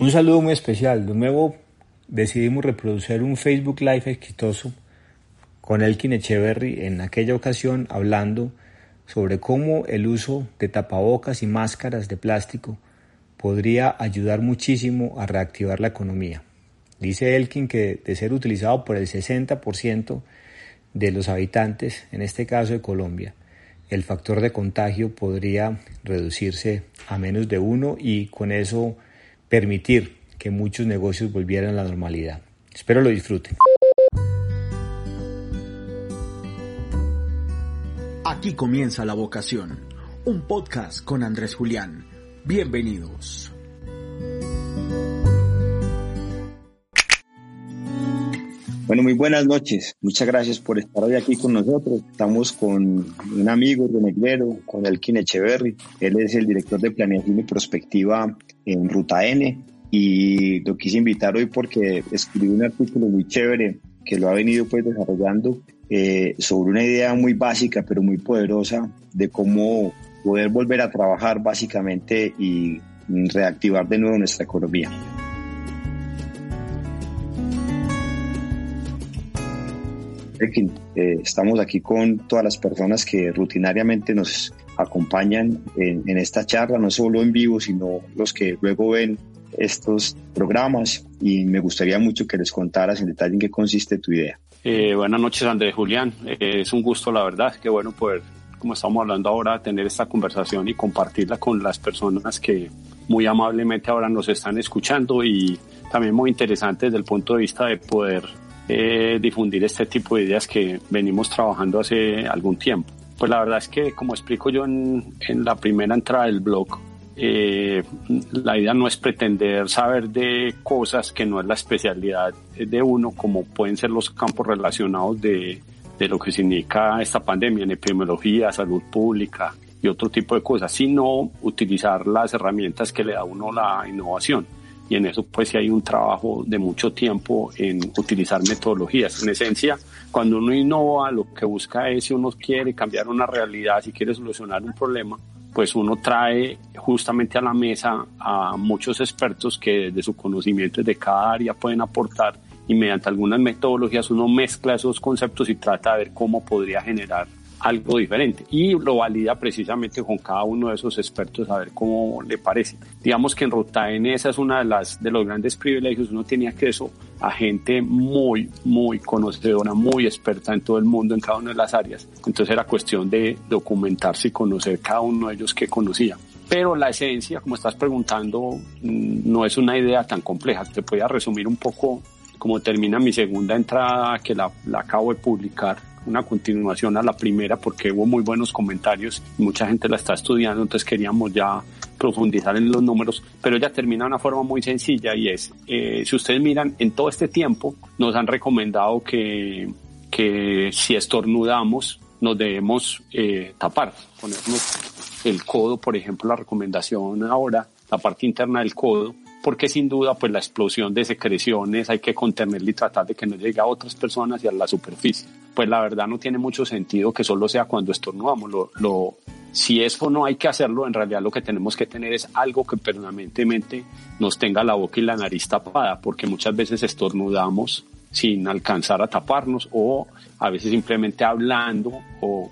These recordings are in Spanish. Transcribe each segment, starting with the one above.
Un saludo muy especial. De nuevo decidimos reproducir un Facebook Live exitoso con Elkin Echeverry en aquella ocasión hablando sobre cómo el uso de tapabocas y máscaras de plástico podría ayudar muchísimo a reactivar la economía. Dice Elkin que de ser utilizado por el 60% de los habitantes, en este caso de Colombia, el factor de contagio podría reducirse a menos de uno y con eso permitir que muchos negocios volvieran a la normalidad. Espero lo disfruten. Aquí comienza La Vocación, un podcast con Andrés Julián. Bienvenidos. Bueno, muy buenas noches. Muchas gracias por estar hoy aquí con nosotros. Estamos con un amigo de Negrero, con Elkin Echeverry. Él es el director de planeación y prospectiva en Ruta N. Y lo quise invitar hoy porque escribí un artículo muy chévere que lo ha venido pues desarrollando eh, sobre una idea muy básica pero muy poderosa de cómo poder volver a trabajar básicamente y reactivar de nuevo nuestra economía. Eh, estamos aquí con todas las personas que rutinariamente nos acompañan en, esta charla, no solo en vivo, sino los que luego ven estos programas y me gustaría mucho que les contaras en detalle en qué consiste tu idea. Eh, buenas noches, Andrés Julián. Eh, es un gusto, la verdad. Qué bueno poder, como estamos hablando ahora, tener esta conversación y compartirla con las personas que muy amablemente ahora nos están escuchando y también muy interesante desde el punto de vista de poder eh, difundir este tipo de ideas que venimos trabajando hace algún tiempo. Pues la verdad es que, como explico yo en, la primera entrada del blog, eh, la idea no es pretender saber de cosas que no es la especialidad de uno, como pueden ser los campos relacionados de, de lo que significa esta pandemia en epidemiología, salud pública y otro tipo de cosas, sino utilizar las herramientas que le da uno la innovación y en eso pues sí hay un trabajo de mucho tiempo en utilizar metodologías. En esencia, cuando uno innova, lo que busca es si uno quiere cambiar una realidad, si quiere solucionar un problema, pues uno trae justamente a la mesa a muchos expertos que desde su conocimiento de cada área pueden aportar y mediante algunas metodologías uno mezcla esos conceptos y trata de ver cómo podría generar algo diferente y lo valida precisamente con cada uno de esos expertos a ver cómo le parece. Digamos que en Ruta N esa es una de las de los grandes privilegios, uno tenía acceso a gente muy, muy conocedora, muy experta en todo el mundo, en cada una de las áreas. Entonces era cuestión de documentarse y conocer cada uno de ellos que conocía. Pero la esencia, como estás preguntando, mm, no es una idea tan compleja. Te voy a resumir un poco cómo termina mi segunda entrada que la, la acabo de publicar una continuación a la primera porque hubo muy buenos comentarios mucha gente la está estudiando, entonces queríamos ya profundizar en los números, pero ella termina de una forma muy sencilla y es, eh, si ustedes miran, en todo este tiempo nos han recomendado que, que si estornudamos nos debemos eh, tapar, ponernos el codo, por ejemplo, la recomendación ahora, la parte interna del codo, porque sin duda pues la explosión de secreciones hay que contenerla y tratar de que no llegue a otras personas y a la superficie. Pues la verdad no tiene mucho sentido que solo sea cuando estornudamos. Lo, si eso no hay que hacerlo, en realidad lo que tenemos que tener es algo que permanentemente nos tenga la boca y la nariz tapada, porque muchas veces estornudamos sin alcanzar a taparnos o a veces simplemente hablando o,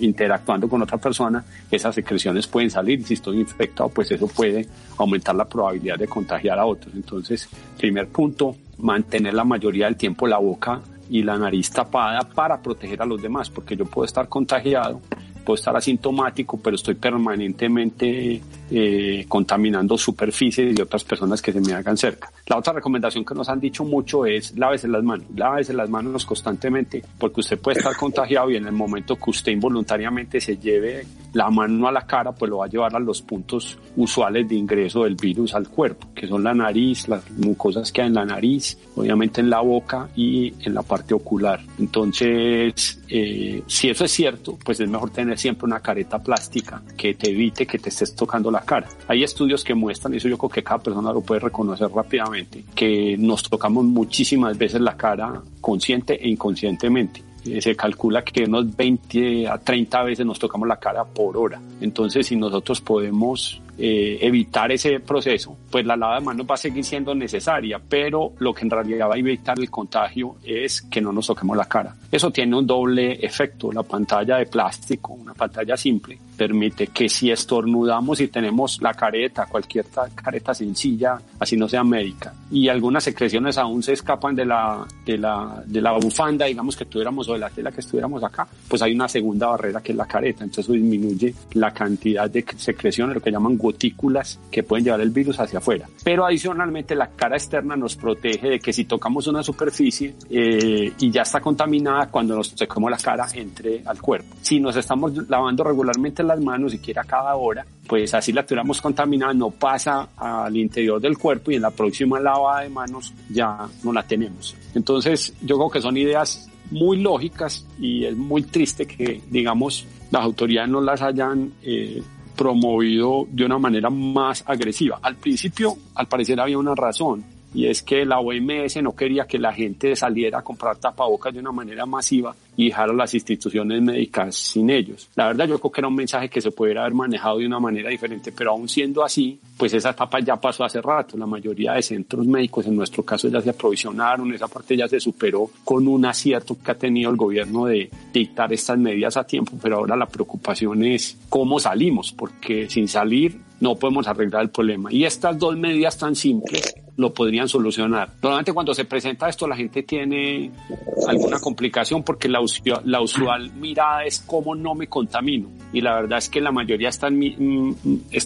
interactuando con otra persona, esas secreciones pueden salir. Si estoy infectado, pues eso puede aumentar la probabilidad de contagiar a otros. Entonces, primer punto, mantener la mayoría del tiempo la boca y la nariz tapada para proteger a los demás, porque yo puedo estar contagiado puedo estar asintomático, pero estoy permanentemente eh, contaminando superficies de otras personas que se me hagan cerca. La otra recomendación que nos han dicho mucho es lávese las manos, lávese las manos constantemente, porque usted puede estar contagiado y en el momento que usted involuntariamente se lleve la mano a la cara, pues lo va a llevar a los puntos usuales de ingreso del virus al cuerpo, que son la nariz, las mucosas que hay en la nariz, obviamente en la boca y en la parte ocular. Entonces, eh, si eso es cierto, pues es mejor tener siempre una careta plástica que te evite que te estés tocando la cara. Hay estudios que muestran, y eso yo creo que cada persona lo puede reconocer rápidamente, que nos tocamos muchísimas veces la cara consciente e inconscientemente eh, se calcula que unos 20 a 30 veces nos tocamos la cara por hora. Entonces, si nosotros podemos eh, evitar ese proceso, pues la lavada de manos va a seguir siendo necesaria, pero lo que en realidad va a evitar el contagio es que no nos toquemos la cara. Eso tiene un doble efecto. La pantalla de plástico, una pantalla simple, permite que si estornudamos y tenemos la careta, cualquier careta sencilla, así no sea médica, y algunas secreciones aún se escapan de la, de la, de la bufanda, digamos que tuviéramos o de la tela que estuviéramos acá, pues hay una segunda barrera que es la careta, entonces disminuye la cantidad de secreciones, lo que llaman gotículas, que pueden llevar el virus hacia afuera. Pero adicionalmente la cara externa nos protege de que si tocamos una superficie eh, y ya está contaminada, cuando nos tocamos la cara entre al cuerpo. Si nos estamos lavando regularmente las manos, siquiera cada hora, pues así la tuviéramos contaminada, no pasa al interior del cuerpo y en la próxima lavada de manos ya no la tenemos. Entonces, yo creo que son ideas muy lógicas y es muy triste que, digamos, las autoridades no las hayan eh, promovido de una manera más agresiva. Al principio, al parecer, había una razón y es que la OMS no quería que la gente saliera a comprar tapabocas de una manera masiva y dejar a las instituciones médicas sin ellos. La verdad yo creo que era un mensaje que se pudiera haber manejado de una manera diferente, pero aún siendo así, pues esa etapa ya pasó hace rato. La mayoría de centros médicos en nuestro caso ya se aprovisionaron, esa parte ya se superó con un acierto que ha tenido el gobierno de dictar estas medidas a tiempo, pero ahora la preocupación es cómo salimos, porque sin salir no podemos arreglar el problema. Y estas dos medidas tan simples lo podrían solucionar. Normalmente cuando se presenta esto la gente tiene alguna complicación porque la usual mirada es cómo no me contamino. Y la verdad es que la mayoría mm,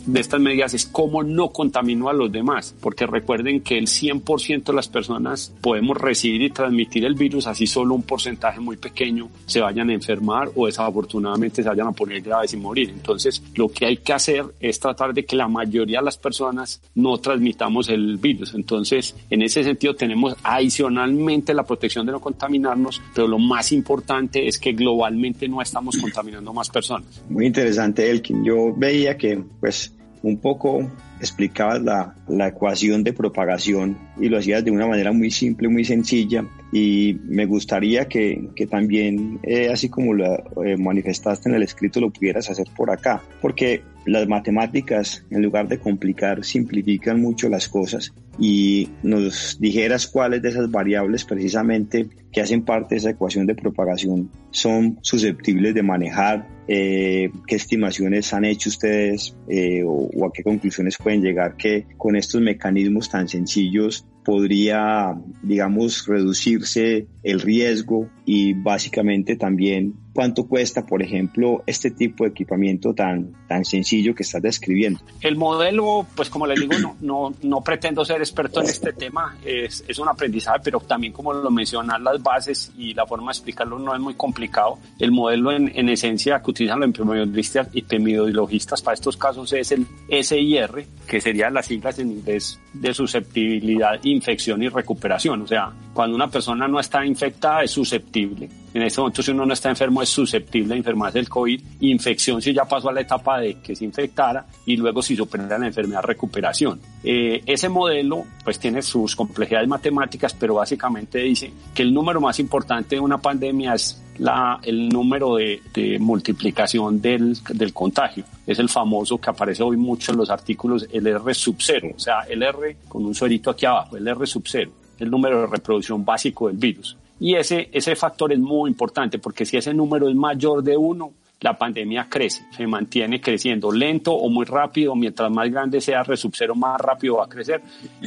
de estas medidas es cómo no contamino a los demás. Porque recuerden que el 100% de las personas podemos recibir y transmitir el virus, así solo un porcentaje muy pequeño se vayan a enfermar o desafortunadamente se vayan a poner graves y morir. Entonces, lo que hay que hacer es tratar de que la mayoría de las personas no transmitamos el virus. Entonces, en ese sentido, tenemos adicionalmente la protección de no contaminarnos, pero lo más importante es que globalmente no estamos contaminando más personas. Muy interesante, Elkin. Yo veía que, pues, un poco explicabas la, la, ecuación de propagación y lo hacías de una manera muy simple, muy sencilla y me gustaría que, que también, eh, así como lo eh, manifestaste en el escrito, lo pudieras hacer por acá, porque las matemáticas, en lugar de complicar, simplifican mucho las cosas. Y nos dijeras cuáles de esas variables precisamente que hacen parte de esa ecuación de propagación son susceptibles de manejar, eh, qué estimaciones han hecho ustedes eh, o, o, a qué conclusiones pueden llegar que con estos mecanismos tan sencillos podría, digamos, reducirse el riesgo y básicamente también cuánto cuesta, por ejemplo, este tipo de equipamiento tan, tan sencillo que estás describiendo. El modelo, pues como les digo, no, no, no pretendo ser experto en este tema, es, es un aprendizaje, pero también como lo mencionan las bases y la forma de explicarlo no es muy complicado. El modelo en, en esencia que utilizan los epidemiologistas, epidemiologistas para estos casos es el SIR, que serían las siglas en inglés de susceptibilidad, infección y recuperación. O sea, cuando una persona no está infectada es susceptible. En este momento, si uno no está enfermo, es susceptible a enfermarse del COVID. Infección si ya pasó a la etapa de que se infectara y luego si supera la enfermedad, recuperación. Eh, ese modelo, pues tiene sus complejidades matemáticas, pero básicamente dice que el número más importante de una pandemia es la, el número de, multiplicación del, del, contagio. Es el famoso que aparece hoy mucho en los artículos, el R sub cero, o sea, el R con un suerito aquí abajo, el R sub cero, el número de reproducción básico del virus. Y ese, ese factor es muy importante porque si ese número es mayor de uno, la pandemia crece, se mantiene creciendo lento o muy rápido, mientras más grande sea R sub cero, más rápido va a crecer.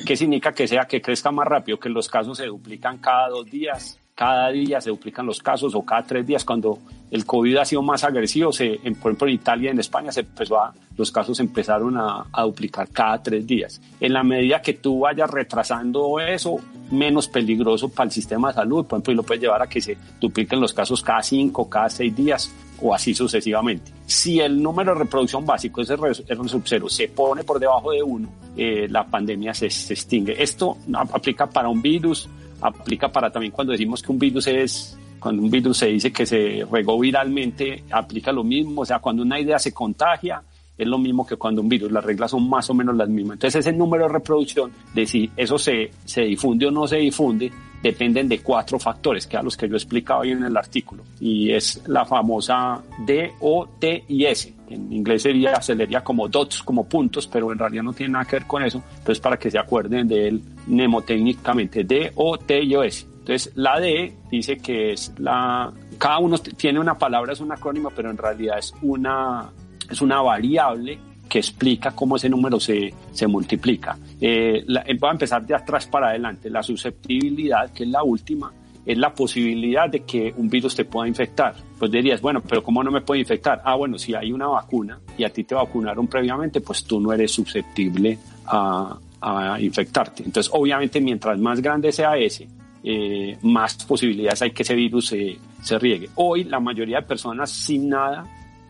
¿Qué significa que sea que crezca más rápido? Que los casos se duplican cada dos días, cada día se duplican los casos o cada tres días cuando el COVID ha sido más agresivo, se, en, por ejemplo en Italia y en España se empezó a, los casos empezaron a, a, duplicar cada tres días. En la medida que tú vayas retrasando eso, menos peligroso para el sistema de salud, por ejemplo, y lo puedes llevar a que se dupliquen los casos cada cinco, cada seis días o así sucesivamente. Si el número de reproducción básico es R sub cero, se pone por debajo de uno, eh, la pandemia se, se extingue. Esto aplica para un virus, aplica para también cuando decimos que un virus es cuando un virus se dice que se regó viralmente, aplica lo mismo, o sea, cuando una idea se contagia, es lo mismo que cuando un virus, las reglas son más o menos las mismas. Entonces ese número de reproducción, de si eso se, se difunde o no se difunde, dependen de cuatro factores, que a los que yo explicaba hoy en el artículo, y es la famosa D, O, T y S. En inglés sería, se como dots, como puntos, pero en realidad no tiene nada que ver con eso. Entonces, para que se acuerden de él mnemotécnicamente, D, O, T y O, S. Entonces, la D dice que es la... Cada uno tiene una palabra, es un acrónimo, pero en realidad es una, es una variable que explica cómo ese número se, se multiplica. Eh, voy a empezar de atrás para adelante. La susceptibilidad, que es la última, es la posibilidad de que un virus te pueda infectar. Pues dirías, bueno, pero ¿cómo no me puede infectar? Ah, bueno, si hay una vacuna y a ti te vacunaron previamente, pues tú no eres susceptible a, a infectarte. Entonces, obviamente, mientras más grande sea ese, eh, más posibilidades hay que ese virus se, se riegue. Hoy, la mayoría de personas sin nada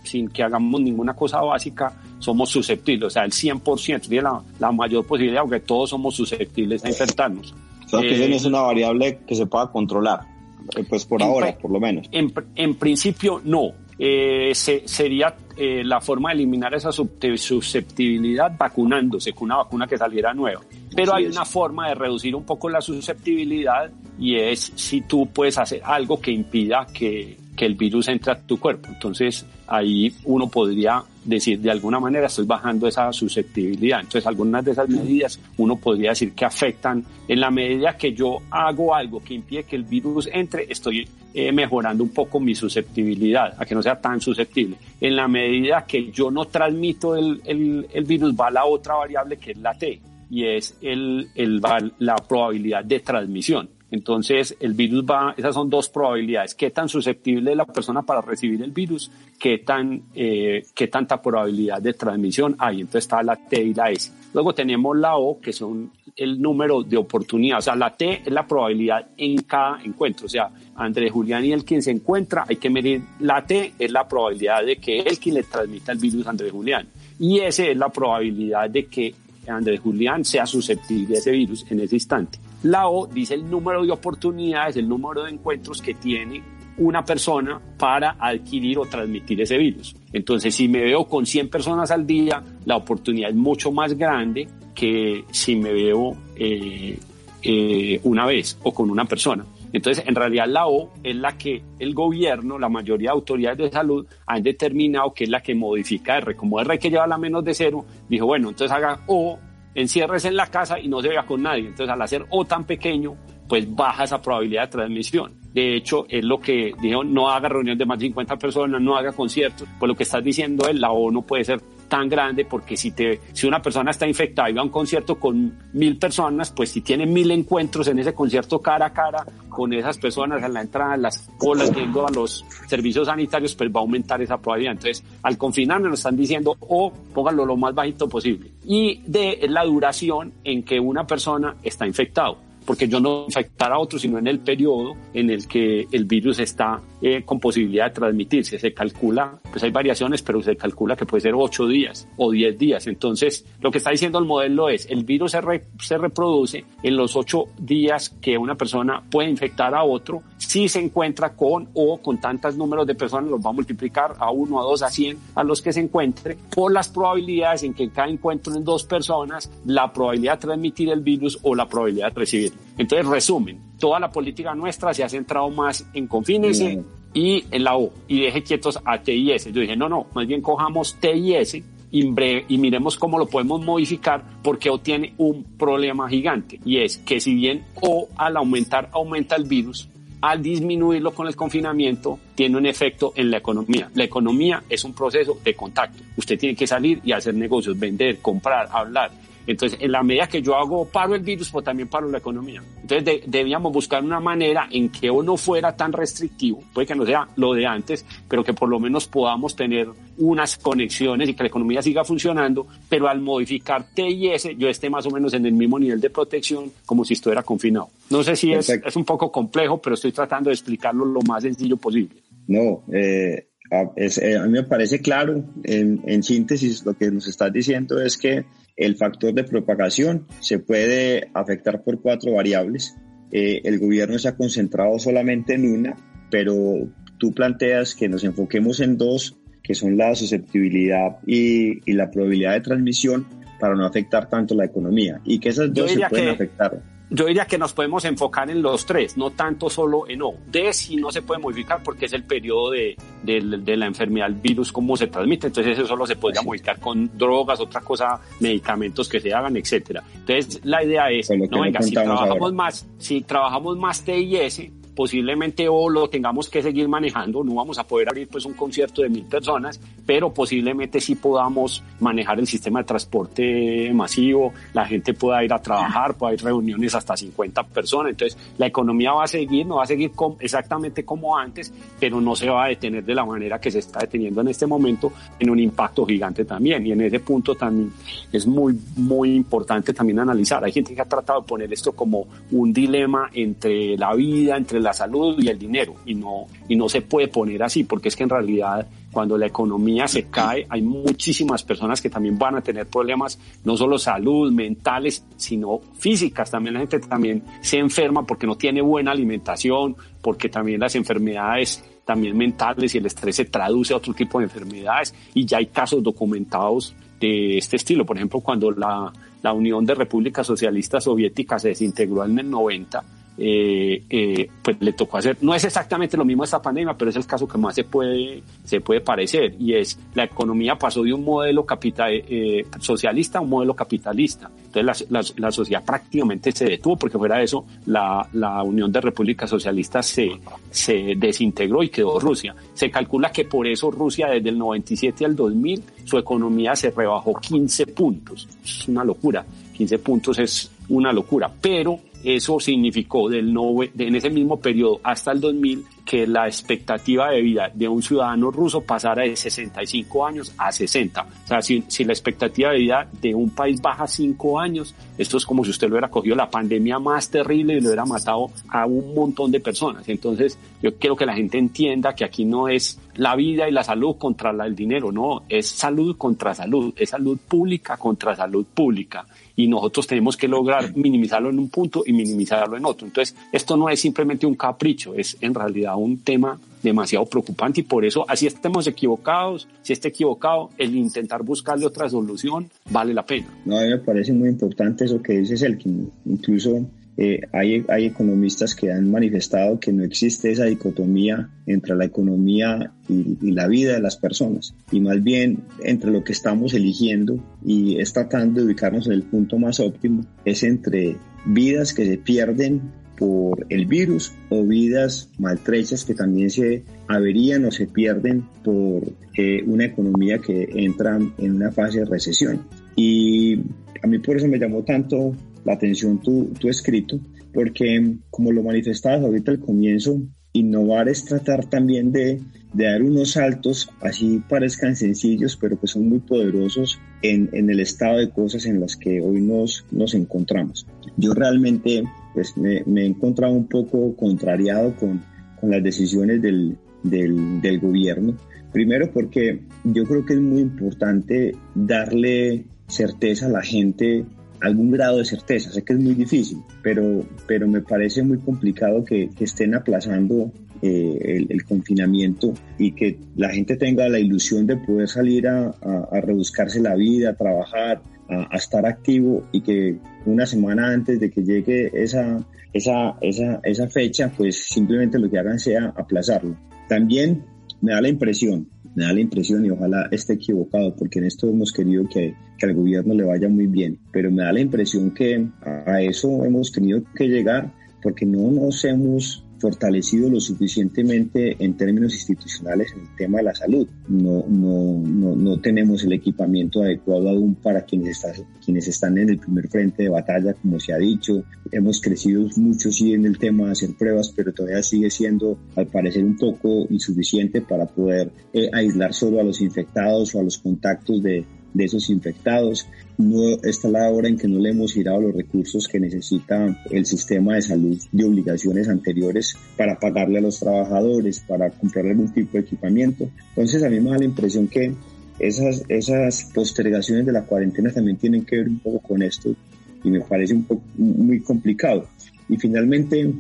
sin que hagamos ninguna cosa básica, somos susceptibles, o sea, el 100%, tiene la, la mayor posibilidad, aunque todos somos susceptibles a infectarnos. O sea, que eso no es una variable que se pueda controlar, eh, pues por ahora, por lo menos. En, en principio, no. Eh, se, sería eh, la forma de eliminar esa susceptibilidad vacunándose con una vacuna que saliera nueva. Pero hay una forma de reducir un poco la susceptibilidad y es si tú puedes hacer algo que impida que, que el virus entre a tu cuerpo. Entonces ahí uno podría decir de alguna manera estoy bajando esa susceptibilidad. Entonces algunas de esas medidas uno podría decir que afectan en la medida que yo hago algo que impide que el virus entre, estoy eh, mejorando un poco mi susceptibilidad a que no sea tan susceptible. En la medida que yo no transmito el, el, el virus va la otra variable que es la T y es el, el, la probabilidad de transmisión. Entonces, el virus va, esas son dos probabilidades. ¿Qué tan susceptible es la persona para recibir el virus? ¿Qué, tan, eh, qué tanta probabilidad de transmisión hay? Entonces está la T y la S. Luego tenemos la O, que son el número de oportunidades. O sea, la T es la probabilidad en cada encuentro. O sea, Andrés Julián y el quien se encuentra, hay que medir la T, es la probabilidad de que el quien le transmita el virus a Andrés Julián. Y S es la probabilidad de que Andrés Julián sea susceptible a ese virus en ese instante. La O dice el número de oportunidades, el número de encuentros que tiene una persona para adquirir o transmitir ese virus. Entonces, si me veo con 100 personas al día, la oportunidad es mucho más grande que si me veo eh, eh, una vez o con una persona. Entonces, en realidad la O es la que el gobierno, la mayoría de autoridades de salud han determinado que es la que modifica R. Como R que lleva la menos de cero, dijo, bueno, entonces haga O enciérrese en la casa y no se vea con nadie. Entonces, al hacer O tan pequeño, pues baja esa probabilidad de transmisión. De hecho, es lo que dijo, no haga reuniones de más de 50 personas, no haga conciertos. Pues lo que estás diciendo es, la O no puede ser tan grande porque si te si una persona está infectada y va a un concierto con mil personas pues si tiene mil encuentros en ese concierto cara a cara con esas personas en la entrada las colas yendo a los servicios sanitarios pues va a aumentar esa probabilidad. Entonces al confinarnos nos están diciendo o pónganlo lo más bajito posible y de la duración en que una persona está infectado porque yo no infectar a otro, sino en el periodo en el que el virus está eh, con posibilidad de transmitirse. Se calcula, pues hay variaciones, pero se calcula que puede ser 8 días o 10 días. Entonces, lo que está diciendo el modelo es, el virus se, se reproduce en los 8 días que una persona puede infectar a otro, si se encuentra con o con tantos números de personas, los va a multiplicar a 1, a 2, a 100, a los que se encuentre, por las probabilidades en que cada encuentro en dos personas, la probabilidad de transmitir el virus o la probabilidad de recibir entonces, resumen, toda la política nuestra se ha centrado más en confínese y la O, y deje quietos a T y S. Yo dije, no, no, más bien cojamos T y S y, y miremos cómo lo podemos modificar porque O tiene un problema gigante y es que si bien O al aumentar aumenta el virus, al disminuirlo con el confinamiento, tiene un efecto en la economía. La economía es un proceso de contacto. Usted tiene que salir y hacer negocios, vender, comprar, hablar. Entonces, en la medida que yo hago paro el virus, pues también paro la economía. Entonces, debíamos buscar una manera en que no fuera tan restrictivo, puede que no sea lo de antes, pero que por lo menos podamos tener unas conexiones y que la economía siga funcionando, pero al modificar T y S, yo esté más o menos en el mismo nivel de protección como si estuviera confinado. No sé si es, es, un poco complejo, pero estoy tratando de explicarlo lo más sencillo posible. No, eh, a, eh, a mí me parece claro, en, en síntesis, lo que nos estás diciendo es que el factor de propagación se puede afectar por cuatro variables. Eh, el gobierno se ha concentrado solamente en una, pero tú planteas que nos enfoquemos en dos, que son la susceptibilidad y, y la probabilidad de transmisión para no afectar tanto la economía y que esas dos se pueden afectar. Yo diría que nos podemos enfocar en los tres, no tanto solo en O. D sí no se puede modificar porque es el periodo de, de, la enfermedad, el virus, cómo se transmite. Entonces eso solo se podría modificar con drogas, otra cosa, medicamentos que se hagan, etcétera. Entonces la idea es, no, venga, si trabajamos más, si trabajamos más T y S, posiblemente o lo tengamos que seguir manejando, no vamos a poder abrir pues un concierto de mil personas, pero posiblemente sí podamos manejar el sistema de transporte masivo, la gente pueda ir a trabajar, pueda ir reuniones hasta 50 personas, entonces la economía va a seguir, no va a seguir exactamente como antes, pero no se va a detener de la manera que se está deteniendo en este momento en un impacto gigante también. Y en ese punto también es muy muy importante también analizar, hay gente que ha tratado de poner esto como un dilema entre la vida, entre la salud y el dinero y no, y no se puede poner así porque es que en realidad cuando la economía se cae hay muchísimas personas que también van a tener problemas no solo salud, mentales, sino físicas. También la gente también se enferma porque no tiene buena alimentación, porque también las enfermedades también mentales y el estrés se traduce a otro tipo de enfermedades y ya hay casos documentados de este estilo. Por ejemplo, cuando la, la Unión de Repúblicas Socialistas Soviéticas se desintegró en el 90, eh, eh, pues le tocó hacer, no es exactamente lo mismo esta pandemia, pero es el caso que más se puede, se puede parecer, y es la economía pasó de un modelo capital, eh, socialista a un modelo capitalista. Entonces la, la, sociedad prácticamente se detuvo, porque fuera de eso, la, la Unión de Repúblicas Socialistas se, se desintegró y quedó Rusia. Se calcula que por eso Rusia desde el 97 al 2000 su economía se rebajó 15 puntos. Es una locura. 15 puntos es una locura, pero eso significó del en ese mismo periodo hasta el 2000 que la expectativa de vida de un ciudadano ruso pasara de 65 años a 60. O sea, si, si la expectativa de vida de un país baja 5 años, esto es como si usted lo hubiera cogido la pandemia más terrible y lo hubiera matado a un montón de personas. Entonces, yo quiero que la gente entienda que aquí no es la vida y la salud contra la, el dinero, no, es salud contra salud, es salud pública contra salud pública y nosotros tenemos que lograr minimizarlo en un punto y minimizarlo en otro. Entonces, esto no es simplemente un capricho, es en realidad un tema demasiado preocupante y por eso, así estemos equivocados, si esté equivocado, el intentar buscarle otra solución vale la pena. No, a mí me parece muy importante eso que dices, el que incluso eh, hay, hay, economistas que han manifestado que no existe esa dicotomía entre la economía y, y, la vida de las personas, y más bien entre lo que estamos eligiendo y es tratando de ubicarnos en el punto más óptimo, es entre vidas que se pierden por el virus o vidas maltrechas que también se averían o se pierden por eh, una economía que entra en una fase de recesión. Y a mí por eso me llamó tanto la atención tu, tu escrito, porque como lo manifestabas ahorita al comienzo, innovar es tratar también de, de, dar unos saltos, así parezcan sencillos, pero que son muy poderosos en, en, el estado de cosas en las que hoy nos, nos encontramos. Yo realmente pues, me, me he encontrado un poco contrariado con, con las decisiones del, del, del gobierno. Primero porque yo creo que es muy importante darle certeza a la gente algún grado de certeza. Sé que es muy difícil, pero, pero me parece muy complicado que, que estén aplazando eh, el, confinamiento y que la gente tenga la ilusión de poder salir a, a, rebuscarse la vida, a trabajar, a, a, estar activo y que una semana antes de que llegue esa, esa, esa, esa fecha, pues simplemente lo que hagan sea aplazarlo. También me da la impresión me da la impresión y ojalá esté equivocado, porque en esto hemos querido que, que al gobierno le vaya muy bien, pero me da la impresión que a eso hemos tenido que llegar porque no nos hemos fortalecido lo suficientemente en términos institucionales en el tema de la salud. No, no, no, no tenemos el equipamiento adecuado aún para quienes, está, quienes están en el primer frente de batalla, como se ha dicho. Hemos crecido mucho, sí, en el tema de hacer pruebas, pero todavía sigue siendo, al parecer, un poco insuficiente para poder eh, aislar solo a los infectados o a los contactos de, de esos infectados. No está la hora en que no le hemos girado los recursos que necesita el sistema de salud de obligaciones anteriores para pagarle a los trabajadores, para comprarle algún tipo de equipamiento. Entonces a mí me da la impresión que esas, esas postergaciones de la cuarentena también tienen que ver un poco con esto y me parece un poco muy complicado. Y finalmente,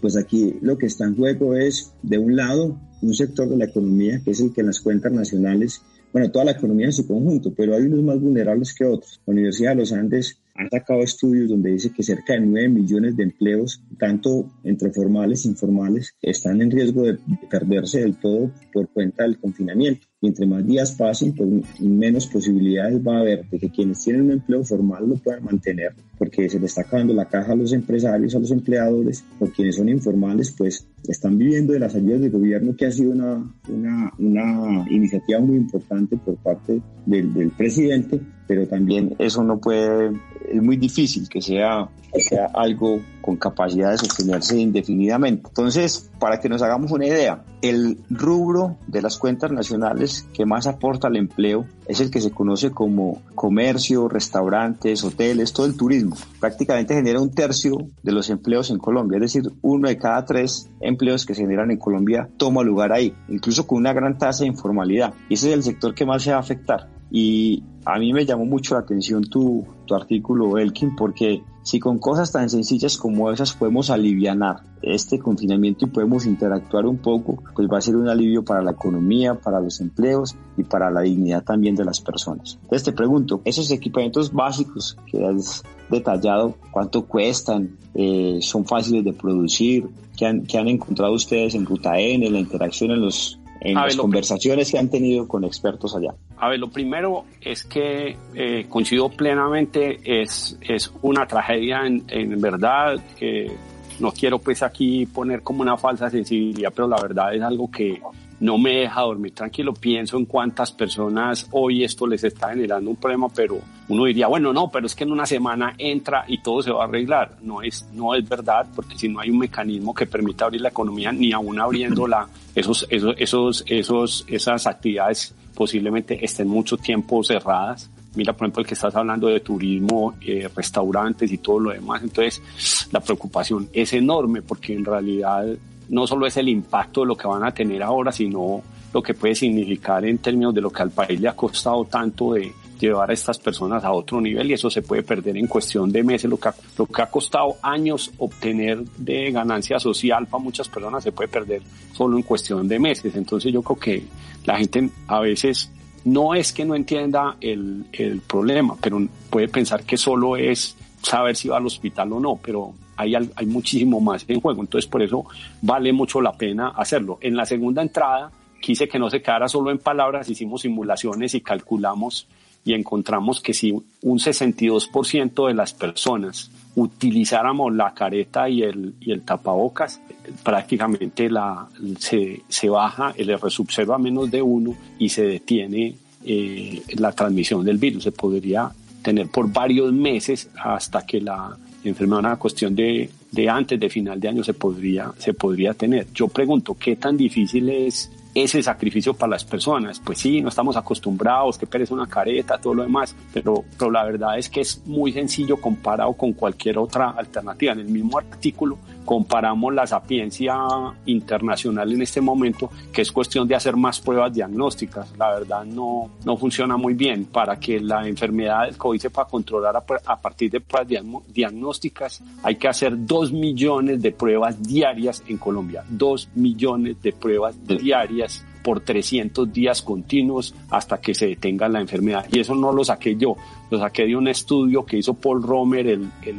pues aquí lo que está en juego es, de un lado, un sector de la economía, que es el que en las cuentas nacionales bueno, toda la economía en su conjunto, pero hay unos más vulnerables que otros. La Universidad de los Andes han sacado estudios donde dice que cerca de 9 millones de empleos, tanto entre formales e informales, están en riesgo de perderse del todo por cuenta del confinamiento. Y entre más días pasen, pues menos posibilidades va a haber de que quienes tienen un empleo formal lo puedan mantener, porque se le está acabando la caja a los empresarios, a los empleadores, o quienes son informales, pues están viviendo de las ayudas del gobierno, que ha sido una, una, una iniciativa muy importante por parte del, del presidente, pero también eso no puede, es muy difícil que sea, que sea algo con capacidad de sostenerse indefinidamente. Entonces, para que nos hagamos una idea, el rubro de las cuentas nacionales que más aporta al empleo es el que se conoce como comercio, restaurantes, hoteles, todo el turismo. Prácticamente genera un tercio de los empleos en Colombia, es decir, uno de cada tres empleos que se generan en Colombia toma lugar ahí, incluso con una gran tasa de informalidad. Y ese es el sector que más se va a afectar. Y a mí me llamó mucho la atención tu, tu artículo, Elkin, porque si con cosas tan sencillas como esas podemos aliviar este confinamiento y podemos interactuar un poco, pues va a ser un alivio para la economía, para los empleos y para la dignidad también de las personas. Entonces te pregunto, esos equipamientos básicos que has detallado, ¿cuánto cuestan? Eh, ¿Son fáciles de producir? ¿Qué han, ¿Qué han encontrado ustedes en Ruta N, en la interacción en los en las conversaciones que han tenido con expertos allá? A ver, lo primero es que eh, coincido plenamente, es, es una tragedia en, en, verdad, que no quiero pues aquí poner como una falsa sensibilidad, pero la verdad es algo que no me deja dormir tranquilo. Pienso en cuántas personas hoy esto les está generando un problema, pero uno diría, bueno, no, pero es que en una semana entra y todo se va a arreglar. No es, no es verdad, porque si no hay un mecanismo que permita abrir la economía, ni aún abriéndola, esos, esos, esos, esos, esas actividades posiblemente estén mucho tiempo cerradas. Mira, por ejemplo, el que estás hablando de turismo, eh, restaurantes y todo lo demás. Entonces, la preocupación es enorme porque en realidad no solo es el impacto de lo que van a tener ahora, sino lo que puede significar en términos de lo que al país le ha costado tanto de llevar a estas personas a otro nivel y eso se puede perder en cuestión de meses. Lo que ha, lo que ha costado años obtener de ganancia social para muchas personas se puede perder solo en cuestión de meses. Entonces yo creo que la gente a veces no es que no entienda el, el problema, pero puede pensar que solo es saber si va al hospital o no, pero hay, hay muchísimo más en juego. Entonces, por eso vale mucho la pena hacerlo. En la segunda entrada, quise que no se quedara solo en palabras, hicimos simulaciones y calculamos y encontramos que si un 62% de las personas utilizáramos la careta y el, y el tapabocas, prácticamente la, se, se baja, el R subserva a menos de uno y se detiene eh, la transmisión del virus. Se podría tener por varios meses hasta que la enfermedad, una cuestión de, de antes de final de año se podría, se podría tener. Yo pregunto, ¿qué tan difícil es ese sacrificio para las personas. Pues sí, no estamos acostumbrados, que pereza una careta, todo lo demás, pero, pero la verdad es que es muy sencillo comparado con cualquier otra alternativa. En el mismo artículo comparamos la sapiencia internacional en este momento, que es cuestión de hacer más pruebas diagnósticas. La verdad no, no funciona muy bien. Para que la enfermedad del COVID se pueda controlar a, partir de pruebas diagnósticas, hay que hacer dos millones de pruebas diarias en Colombia. Dos millones de pruebas diarias por 300 días continuos hasta que se detenga la enfermedad. Y eso no lo saqué yo, lo saqué de un estudio que hizo Paul Romer, el, el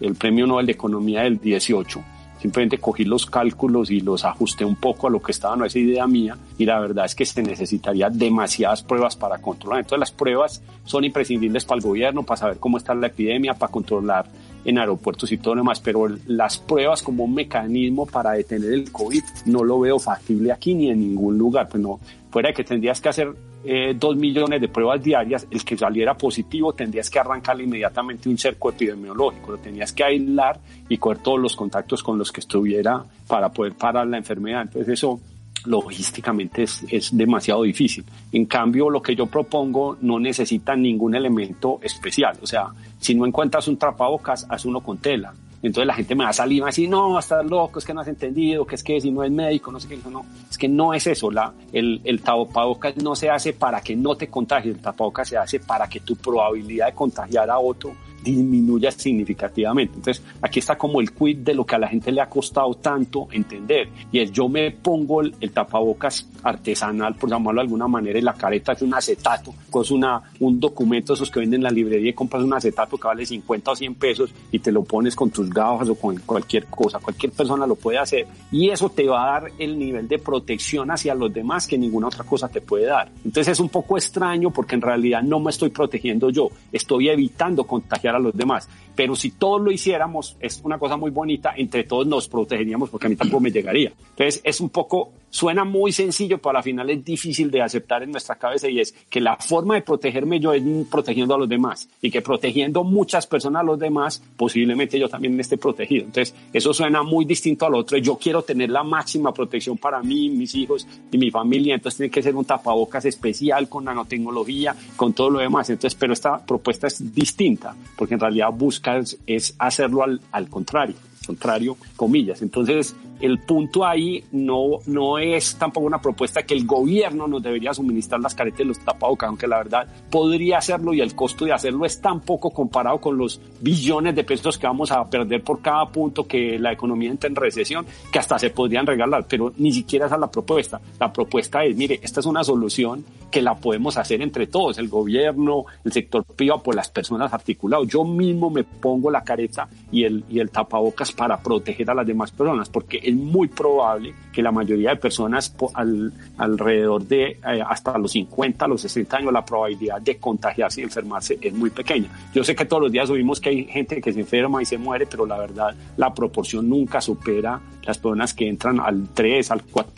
el Premio Nobel de Economía del 18. Simplemente cogí los cálculos y los ajusté un poco a lo que estaba, no es idea mía, y la verdad es que se necesitaría demasiadas pruebas para controlar. Entonces las pruebas son imprescindibles para el gobierno, para saber cómo está la epidemia, para controlar en aeropuertos y todo lo demás, pero las pruebas como un mecanismo para detener el COVID no lo veo factible aquí ni en ningún lugar. Pues no, fuera de que tendrías que hacer eh, dos millones de pruebas diarias, el que saliera positivo tendrías que arrancarle inmediatamente un cerco epidemiológico, lo tenías que aislar y coger todos los contactos con los que estuviera para poder parar la enfermedad. Entonces eso logísticamente es, es demasiado difícil. En cambio, lo que yo propongo no necesita ningún elemento especial. O sea, si no encuentras un trapabocas, haz uno con tela. Entonces la gente me va a salir y va a decir, no, estás loco, es que no has entendido, que es que si no es médico, no sé qué, no, es que no es eso, la, el, el tapabocas no se hace para que no te contagies, el tapabocas se hace para que tu probabilidad de contagiar a otro disminuya significativamente. Entonces, aquí está como el quid de lo que a la gente le ha costado tanto entender. Y es yo me pongo el, tapabocas artesanal, por llamarlo de alguna manera, y la careta es un acetato, es una, un documento esos que venden en la librería y compras un acetato que vale 50 o 100 pesos y te lo pones con tus gafas o con cualquier cosa. Cualquier persona lo puede hacer. Y eso te va a dar el nivel de protección hacia los demás que ninguna otra cosa te puede dar. Entonces es un poco extraño porque en realidad no me estoy protegiendo yo, estoy evitando contagiar a los demás. Pero si todos lo hiciéramos, es una cosa muy bonita, entre todos nos protegeríamos porque a mí tampoco me llegaría. Entonces es un poco, suena muy sencillo, pero al final es difícil de aceptar en nuestra cabeza y es que la forma de protegerme yo es protegiendo a los demás y que protegiendo muchas personas a los demás, posiblemente yo también esté protegido. Entonces eso suena muy distinto al otro. Yo quiero tener la máxima protección para mí, mis hijos y mi familia, entonces tiene que ser un tapabocas especial con nanotecnología, con todo lo demás. Entonces, pero esta propuesta es distinta porque en realidad busca es, hacerlo al, al contrario contrario, comillas. Entonces, el punto ahí no, no es tampoco una propuesta que el gobierno nos debería suministrar las caretas y los tapabocas, aunque la verdad podría hacerlo y el costo de hacerlo es tan poco comparado con los billones de pesos que vamos a perder por cada punto que la economía entra en recesión, que hasta se podrían regalar, pero ni siquiera esa es la propuesta. La propuesta es, mire, esta es una solución que la podemos hacer entre todos, el gobierno, el sector privado, pues las personas articuladas. Yo mismo me pongo la careta y el, y el tapabocas para proteger a las demás personas, porque es muy probable que la mayoría de personas al, alrededor de eh, hasta los 50, los 60 años, la probabilidad de contagiarse y enfermarse es muy pequeña. Yo sé que todos los días oímos que hay gente que se enferma y se muere, pero la verdad la proporción nunca supera las personas que entran al 3, al 4,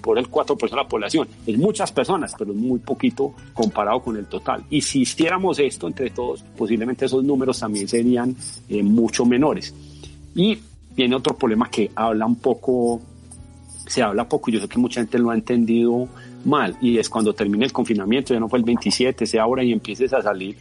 por el 4% de la población. Es muchas personas, pero es muy poquito comparado con el total. Y si hiciéramos esto entre todos, posiblemente esos números también serían eh, mucho menores. Y viene otro problema que habla un poco, se habla poco, yo sé que mucha gente lo ha entendido mal, y es cuando termine el confinamiento, ya no fue el 27, sea ahora y empieces a salir.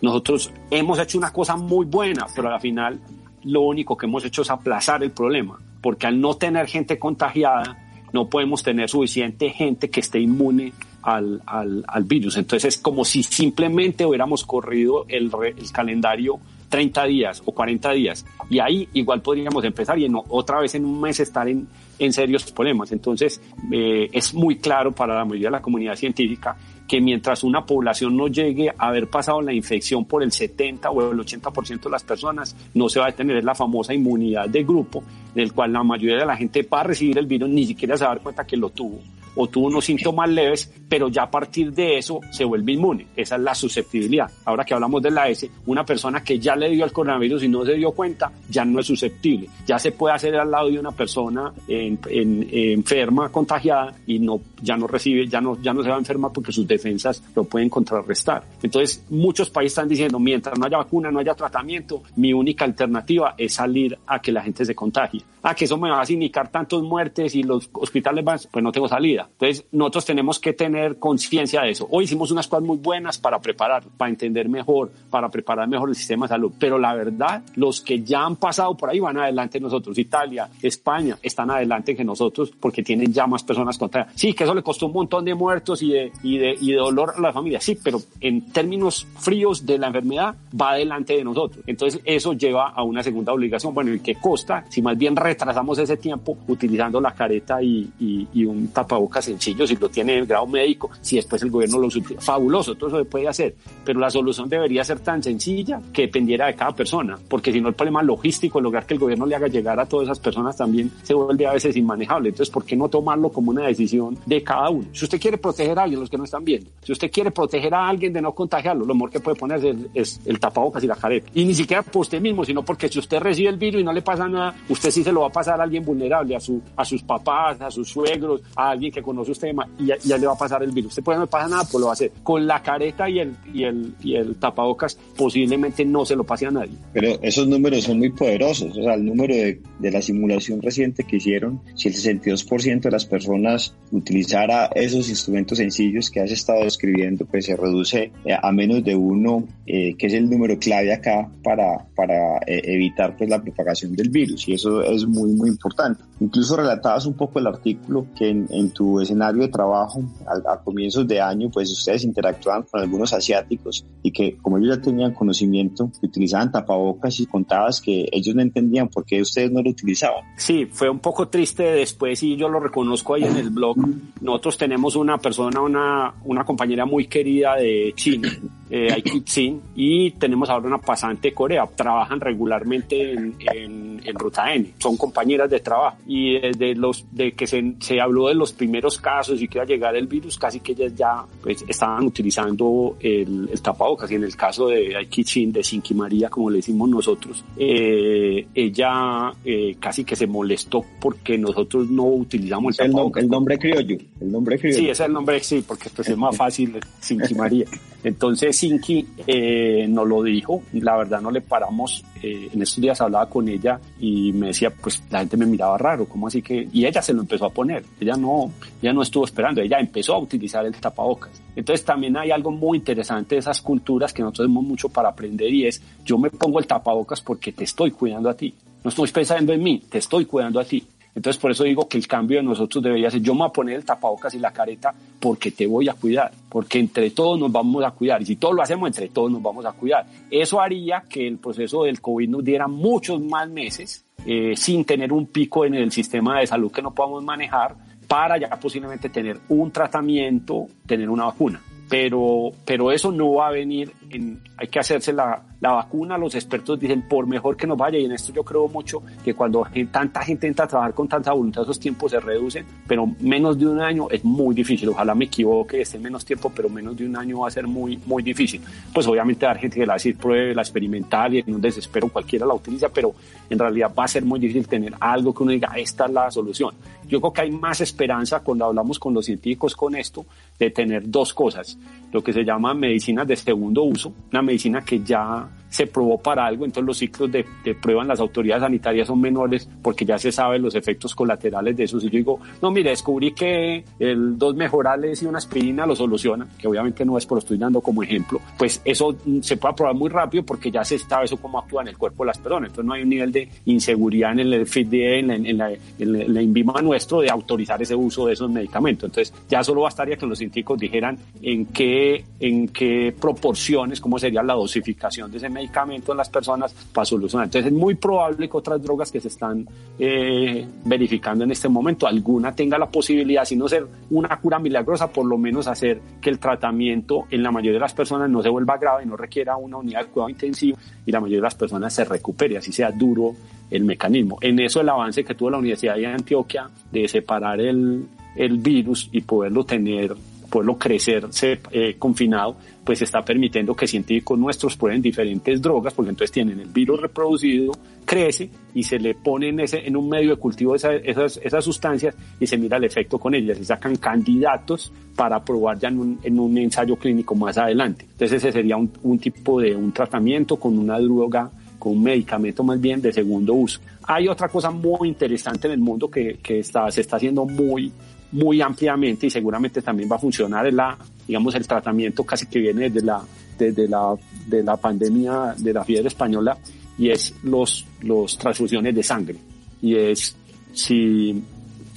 Nosotros hemos hecho una cosa muy buena, pero al final lo único que hemos hecho es aplazar el problema, porque al no tener gente contagiada, no podemos tener suficiente gente que esté inmune al, al, al virus. Entonces es como si simplemente hubiéramos corrido el, el calendario 30 días o 40 días. Y ahí igual podríamos empezar y en, otra vez en un mes estar en, en serios problemas. Entonces, eh, es muy claro para la mayoría de la comunidad científica que mientras una población no llegue a haber pasado la infección por el 70 o el 80% de las personas, no se va a tener la famosa inmunidad de grupo, en el cual la mayoría de la gente va a recibir el virus ni siquiera se va a dar cuenta que lo tuvo o tuvo unos síntomas leves, pero ya a partir de eso se vuelve inmune. Esa es la susceptibilidad. Ahora que hablamos de la S, una persona que ya le dio el coronavirus y no se dio cuenta, ya no es susceptible. Ya se puede hacer al lado de una persona enferma, contagiada y no, ya no recibe, ya no, ya no se va a enfermar porque sus defensas lo pueden contrarrestar. Entonces, muchos países están diciendo, mientras no haya vacuna, no haya tratamiento, mi única alternativa es salir a que la gente se contagie. A que eso me va a significar tantos muertes y los hospitales van, pues no tengo salida. Entonces, nosotros tenemos que tener conciencia de eso. Hoy hicimos unas cosas muy buenas para preparar, para entender mejor, para preparar mejor el sistema de salud. Pero la verdad, los que ya han pasado por ahí van adelante nosotros. Italia, España, están adelante que nosotros porque tienen ya más personas contagiadas. Sí, que eso le costó un montón de muertos y de, y de, y de dolor a la familia. Sí, pero en términos fríos de la enfermedad, va adelante de nosotros. Entonces, eso lleva a una segunda obligación. Bueno, ¿y qué costa? Si más bien retrasamos ese tiempo utilizando la careta y, y, y un tapabocas sencillo, si lo tiene el grado médico, si después el gobierno lo utiliza, fabuloso, todo eso se puede hacer, pero la solución debería ser tan sencilla que dependiera de cada persona, porque si no el problema logístico, lograr que el gobierno le haga llegar a todas esas personas también se vuelve a veces inmanejable, entonces ¿por qué no tomarlo como una decisión de cada uno? Si usted quiere proteger a alguien, los que no están viendo, si usted quiere proteger a alguien de no contagiarlo, lo mejor que puede ponerse es el tapabocas y la careta, y ni siquiera por usted mismo, sino porque si usted recibe el virus y no le pasa nada, usted sí se lo va a pasar a alguien vulnerable, a, su, a sus papás, a sus suegros, a alguien que conoce usted y ya, ya, le va a pasar el virus. Usted puede no le pasa nada, pues lo va a hacer. Con la careta y el, y el, y el tapabocas posiblemente no se lo pase a nadie. Pero esos números son muy poderosos. O sea, el número de, de la simulación reciente que hicieron, si el 62% de las personas utilizara esos instrumentos sencillos que has estado describiendo, pues se reduce eh, a menos de uno, eh, que es el número clave acá para, para eh, evitar pues la propagación del virus. Y eso es muy, muy importante. Incluso relatabas un poco el artículo que en, en tu escenario de trabajo a, comienzos de año, pues ustedes interactuaban con algunos asiáticos y que como ellos ya tenían conocimiento, utilizaban tapabocas y contabas que ellos no entendían por qué ustedes no lo utilizaban. Sí, fue un poco triste después y yo lo reconozco ahí en el blog. Nosotros tenemos una persona, una, una compañera muy querida de China, eh, Aikitsin, y tenemos ahora una pasante de Corea. Trabajan regularmente en, en, en, Ruta N, son compañeras de trabajo. Y desde los, de que se, se habló de los primeros casos y que iba a llegar el virus, casi que ellas ya pues, estaban utilizando el, el tapabocas. Y en el caso de Aikitsin, de Sinki María, como le decimos nosotros, eh, ella eh, casi que se molestó porque nosotros no utilizamos el tapabocas. El, nombre criollo, el nombre criollo. Sí, ese es el nombre, sí, porque pues es más fácil, Sinki María. Entonces Sinki eh, nos lo dijo la verdad no le paramos. Eh, en estos días hablaba con ella y me decía, pues la gente me miraba raro, ¿cómo así que? Y ella se lo empezó a poner. Ella no, ella no estuvo esperando, ella empezó a utilizar el tapabocas. Entonces también hay algo muy interesante de esas culturas que nosotros tenemos mucho para aprender y es, yo me pongo el tapabocas porque te estoy cuidando a ti. No estoy pensando en mí, te estoy cuidando a ti. Entonces, por eso digo que el cambio de nosotros debería ser, yo me voy a poner el tapabocas y la careta porque te voy a cuidar, porque entre todos nos vamos a cuidar. Y si todos lo hacemos, entre todos nos vamos a cuidar. Eso haría que el proceso del COVID nos diera muchos más meses eh, sin tener un pico en el sistema de salud que no podamos manejar para ya posiblemente tener un tratamiento, tener una vacuna pero, pero eso no va a venir, en, hay que hacerse la, la, vacuna, los expertos dicen por mejor que nos vaya y en esto yo creo mucho que cuando tanta gente entra a trabajar con tanta voluntad esos tiempos se reducen, pero menos de un año es muy difícil, ojalá me equivoque, esté menos tiempo, pero menos de un año va a ser muy, muy difícil. Pues obviamente hay gente que la decir pruebe, la experimental y en un desespero cualquiera la utiliza, pero en realidad va a ser muy difícil tener algo que uno diga, esta es la solución. Yo creo que hay más esperanza cuando hablamos con los científicos con esto de tener dos cosas, lo que se llama medicinas de segundo uso, una medicina que ya se probó para algo, entonces los ciclos de, prueba en las autoridades sanitarias son menores porque ya se saben los efectos colaterales de eso. Si yo digo, no, mire, descubrí que dos mejorales y una aspirina lo solucionan, que obviamente no es, pero estoy dando como ejemplo, pues eso se puede probar muy rápido porque ya se sabe eso cómo actúa en el cuerpo de las personas. Entonces no hay un nivel de inseguridad en el FDA, en en la, en la INVIMA nuestro de autorizar ese uso de esos medicamentos. Entonces ya solo bastaría que los científicos dijeran en qué, en qué proporciones, cómo sería la dosificación de ese medicamento medicamento en las personas para solucionar. Entonces es muy probable que otras drogas que se están eh, verificando en este momento, alguna tenga la posibilidad, si no ser una cura milagrosa, por lo menos hacer que el tratamiento en la mayoría de las personas no se vuelva grave, no requiera una unidad de cuidado intensivo y la mayoría de las personas se recupere, así sea duro el mecanismo. En eso el avance que tuvo la Universidad de Antioquia de separar el, el virus y poderlo tener poderlo crecer eh, confinado, pues está permitiendo que científicos nuestros prueben diferentes drogas, porque entonces tienen el virus reproducido, crece y se le pone en, ese, en un medio de cultivo esas, esas sustancias y se mira el efecto con ellas y sacan candidatos para probar ya en un, en un ensayo clínico más adelante. Entonces ese sería un, un tipo de un tratamiento con una droga con un medicamento más bien de segundo uso. Hay otra cosa muy interesante en el mundo que, que está, se está haciendo muy, muy ampliamente y seguramente también va a funcionar en la, digamos, el tratamiento casi que viene desde la, desde la, de la pandemia de la fiebre española y es los, los transfusiones de sangre. Y es si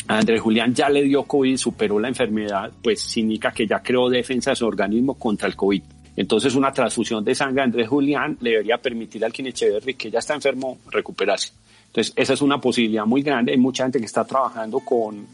Andrés Julián ya le dio COVID, superó la enfermedad, pues significa que ya creó defensa de su organismo contra el COVID. Entonces una transfusión de sangre a Andrés Julián le debería permitir al Echeverry, que ya está enfermo, recuperarse. Entonces esa es una posibilidad muy grande. Hay mucha gente que está trabajando con,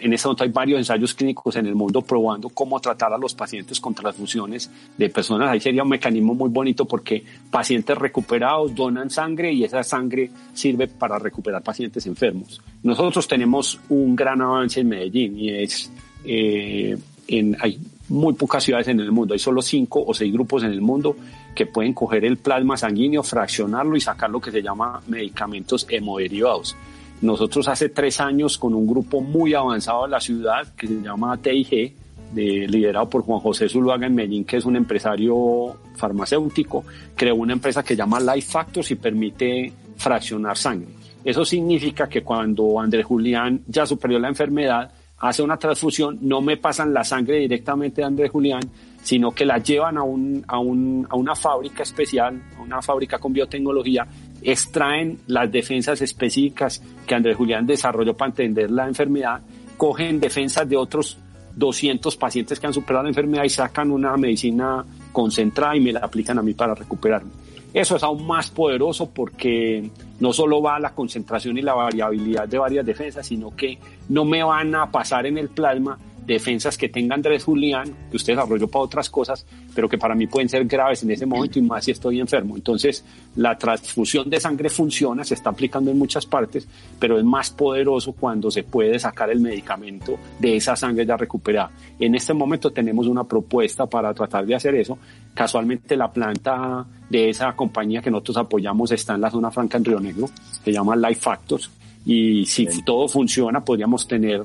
en esta nota hay varios ensayos clínicos en el mundo probando cómo tratar a los pacientes con transfusiones de personas. Ahí sería un mecanismo muy bonito porque pacientes recuperados donan sangre y esa sangre sirve para recuperar pacientes enfermos. Nosotros tenemos un gran avance en Medellín y es, eh, en, hay muy pocas ciudades en el mundo, hay solo cinco o seis grupos en el mundo que pueden coger el plasma sanguíneo, fraccionarlo y sacar lo que se llama medicamentos hemoderivados. Nosotros hace tres años con un grupo muy avanzado de la ciudad que se llama TIG, de, liderado por Juan José Zuluaga en Medellín, que es un empresario farmacéutico, creó una empresa que se llama Life Factors y permite fraccionar sangre. Eso significa que cuando Andrés Julián ya superó la enfermedad, hace una transfusión, no me pasan la sangre directamente de Andrés Julián, sino que la llevan a, un, a, un, a una fábrica especial, a una fábrica con biotecnología, extraen las defensas específicas que Andrés Julián desarrolló para entender la enfermedad cogen defensas de otros 200 pacientes que han superado la enfermedad y sacan una medicina concentrada y me la aplican a mí para recuperarme. Eso es aún más poderoso porque no solo va la concentración y la variabilidad de varias defensas, sino que no me van a pasar en el plasma defensas que tenga Andrés Julián, que usted desarrolló para otras cosas, pero que para mí pueden ser graves en ese momento y más si estoy enfermo. Entonces, la transfusión de sangre funciona, se está aplicando en muchas partes, pero es más poderoso cuando se puede sacar el medicamento de esa sangre ya recuperada. En este momento tenemos una propuesta para tratar de hacer eso. Casualmente la planta de esa compañía que nosotros apoyamos está en la zona franca en Río Negro, se llama Life Factors, y si todo funciona podríamos tener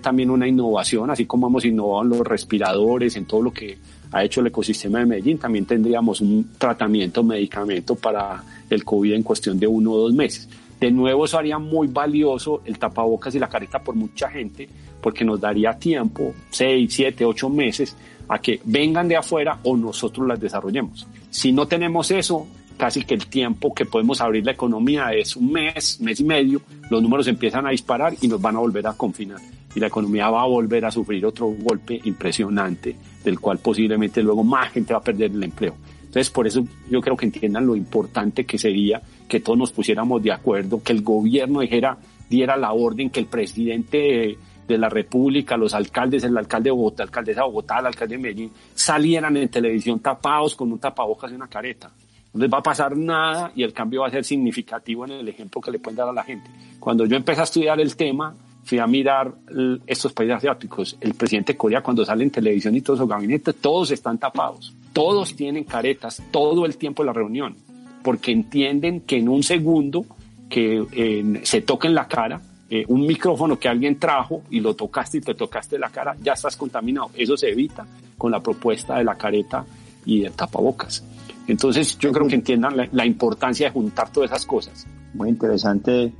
también una innovación, así como hemos innovado en los respiradores, en todo lo que ha hecho el ecosistema de Medellín, también tendríamos un tratamiento, medicamento para el COVID en cuestión de uno o dos meses. De nuevo, eso haría muy valioso el tapabocas y la careta por mucha gente, porque nos daría tiempo, seis, siete, ocho meses, a que vengan de afuera o nosotros las desarrollemos. Si no tenemos eso, casi que el tiempo que podemos abrir la economía es un mes, mes y medio, los números empiezan a disparar y nos van a volver a confinar y la economía va a volver a sufrir otro golpe impresionante, del cual posiblemente luego más gente va a perder el empleo. Entonces, por eso yo creo que entiendan lo importante que sería que todos nos pusiéramos de acuerdo, que el gobierno dijera, diera la orden, que el presidente de, la República, los alcaldes, el alcalde de Bogotá, alcaldesa de Bogotá, el alcalde de Medellín, salieran en televisión tapados con un tapabocas y una careta. No les va a pasar nada y el cambio va a ser significativo en el ejemplo que le pueden dar a la gente. Cuando yo empecé a estudiar el tema, fui a mirar estos países asiáticos. El presidente de Corea cuando sale en televisión y todos sus gabinetes, todos están tapados. Todos tienen caretas todo el tiempo de la reunión, porque entienden que en un segundo que se toquen la cara, eh, un micrófono que alguien trajo y lo tocaste y te tocaste la cara, ya estás contaminado. Eso se evita con la propuesta de la careta y del tapabocas. Entonces yo creo que entiendan la, la importancia de juntar todas esas cosas. Muy interesante eh,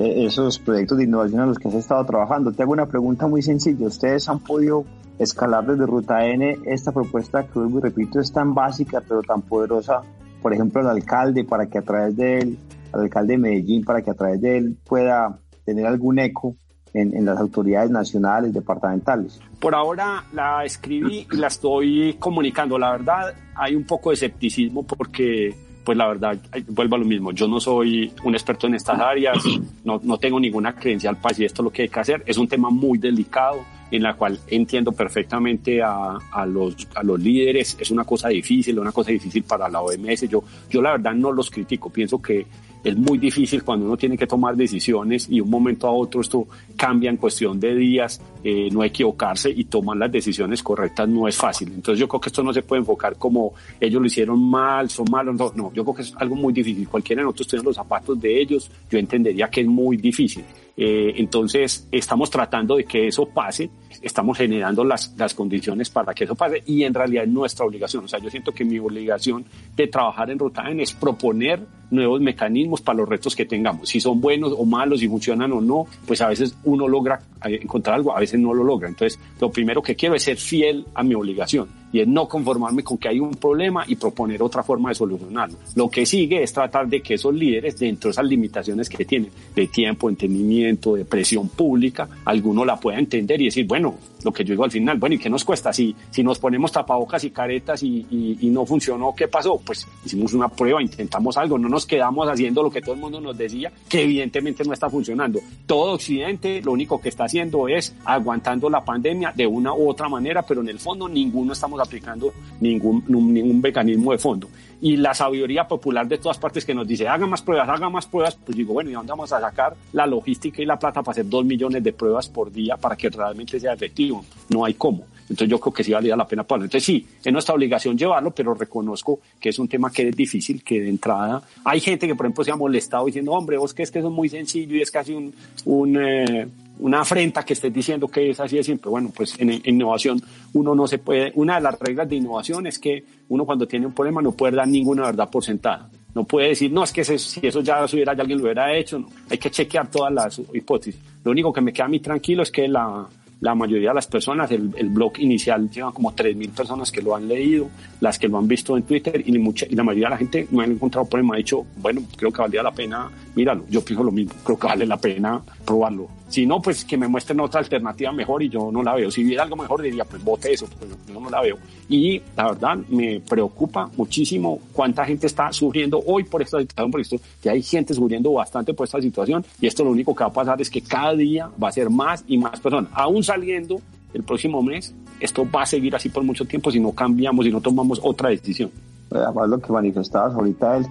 esos proyectos de innovación en los que has estado trabajando. Te hago una pregunta muy sencilla. ¿Ustedes han podido escalar desde Ruta N esta propuesta que, vuelvo repito, es tan básica pero tan poderosa? Por ejemplo, al alcalde, para que a través de él, al alcalde de Medellín, para que a través de él pueda tener algún eco en, en, las autoridades nacionales, departamentales? Por ahora la escribí y la estoy comunicando. La verdad, hay un poco de escepticismo porque pues la verdad, vuelvo a lo mismo, yo no soy un experto en estas áreas, no, no tengo ninguna credencial para decir esto es lo que hay que hacer, es un tema muy delicado en la cual entiendo perfectamente a, a, los, a los líderes, es una cosa difícil, una cosa difícil para la OMS, yo, yo la verdad no los critico, pienso que es muy difícil cuando uno tiene que tomar decisiones y un momento a otro esto cambia en cuestión de días, eh, no equivocarse y tomar las decisiones correctas no es fácil. Entonces yo creo que esto no se puede enfocar como ellos lo hicieron mal, son malos, no, no yo creo que es algo muy difícil. Cualquiera de nosotros tiene los zapatos de ellos, yo entendería que es muy difícil. Eh, entonces, estamos tratando de que eso pase, estamos generando las, las condiciones para que eso pase y en realidad es nuestra obligación. O sea, yo siento que mi obligación de trabajar en Rotagen es proponer nuevos mecanismos para los retos que tengamos. Si son buenos o malos, si funcionan o no, pues a veces uno logra eh, encontrar algo, a veces no lo logra. Entonces, lo primero que quiero es ser fiel a mi obligación y es no conformarme con que hay un problema y proponer otra forma de solucionarlo. Lo que sigue es tratar de que esos líderes, dentro de esas limitaciones que tienen de tiempo, entendimiento, de presión pública, alguno la pueda entender y decir, bueno, lo que yo digo al final, bueno, ¿y qué nos cuesta? Si, si nos ponemos tapabocas y caretas y, y, no funcionó, ¿qué pasó? Pues hicimos una prueba, intentamos algo, no nos quedamos haciendo lo que todo el mundo nos decía, que evidentemente no está funcionando. Todo Occidente lo único que está haciendo es aguantando la pandemia de una u otra manera, pero en el fondo ninguno estamos aplicando ningún, ningún mecanismo de fondo y la sabiduría popular de todas partes que nos dice, haga más pruebas, haga más pruebas, pues digo, bueno, ¿y dónde vamos a sacar la logística y la plata para hacer dos millones de pruebas por día para que realmente sea efectivo? No hay cómo. Entonces yo creo que sí valía la pena ponerlo. Entonces sí, es nuestra obligación llevarlo, pero reconozco que es un tema que es difícil, que de entrada hay gente que por ejemplo se ha molestado diciendo, hombre, vos que es que eso es muy sencillo y es casi un, un eh, una afrenta que estés diciendo que es así de simple. Bueno, pues en, innovación uno no se puede, una de las reglas de innovación es que uno cuando tiene un problema no puede dar ninguna verdad por sentada. No puede decir, no, es que si eso ya lo hubiera, alguien lo hubiera hecho. No. Hay que chequear todas las hipótesis. Lo único que me queda a mí tranquilo es que la, la mayoría de las personas, el, el blog inicial lleva como 3.000 personas que lo han leído, las que lo han visto en Twitter y, mucha, y la mayoría de la gente no han encontrado problema. Ha dicho, bueno, creo que valía la pena míralo, yo pienso lo mismo, creo que vale la pena probarlo. Si no, pues que me muestren otra alternativa mejor y yo no la veo. Si hubiera algo mejor, diría, pues vote eso, pues yo no la veo. Y la verdad, me preocupa muchísimo cuánta gente está sufriendo hoy por esta situación, por esto, que hay gente sufriendo bastante por esta situación y esto lo único que va a pasar es que cada día va a ser más y más personas, aún saliendo el próximo mes, esto va a seguir así por mucho tiempo si no cambiamos, si no tomamos otra decisión. Además, lo que manifestabas ahorita, el,